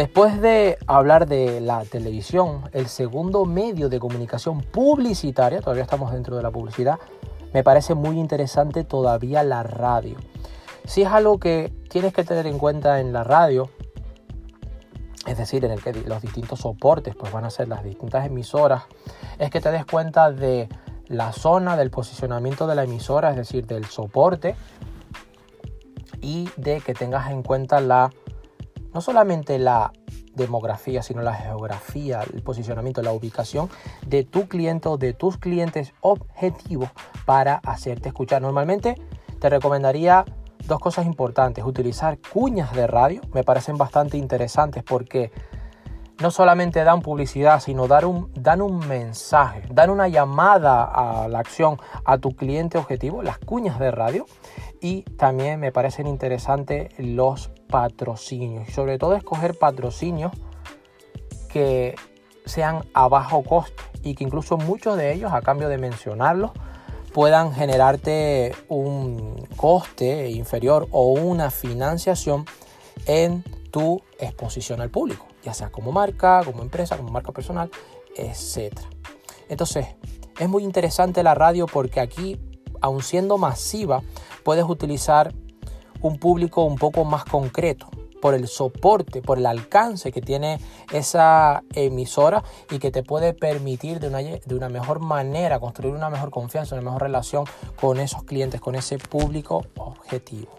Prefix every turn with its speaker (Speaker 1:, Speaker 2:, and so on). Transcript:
Speaker 1: Después de hablar de la televisión, el segundo medio de comunicación publicitaria, todavía estamos dentro de la publicidad, me parece muy interesante todavía la radio. Si es algo que tienes que tener en cuenta en la radio, es decir, en el que los distintos soportes pues van a ser las distintas emisoras, es que te des cuenta de la zona del posicionamiento de la emisora, es decir, del soporte, y de que tengas en cuenta la no solamente la demografía, sino la geografía, el posicionamiento, la ubicación de tu cliente o de tus clientes objetivos para hacerte escuchar. Normalmente te recomendaría dos cosas importantes. Utilizar cuñas de radio, me parecen bastante interesantes porque no solamente dan publicidad, sino dan un mensaje, dan una llamada a la acción a tu cliente objetivo, las cuñas de radio. Y también me parecen interesantes los patrocinios. Sobre todo escoger patrocinios que sean a bajo costo y que incluso muchos de ellos, a cambio de mencionarlos, puedan generarte un coste inferior o una financiación en tu exposición al público, ya sea como marca, como empresa, como marca personal, etc. Entonces, es muy interesante la radio porque aquí, aun siendo masiva, puedes utilizar un público un poco más concreto por el soporte, por el alcance que tiene esa emisora y que te puede permitir de una, de una mejor manera construir una mejor confianza, una mejor relación con esos clientes, con ese público objetivo.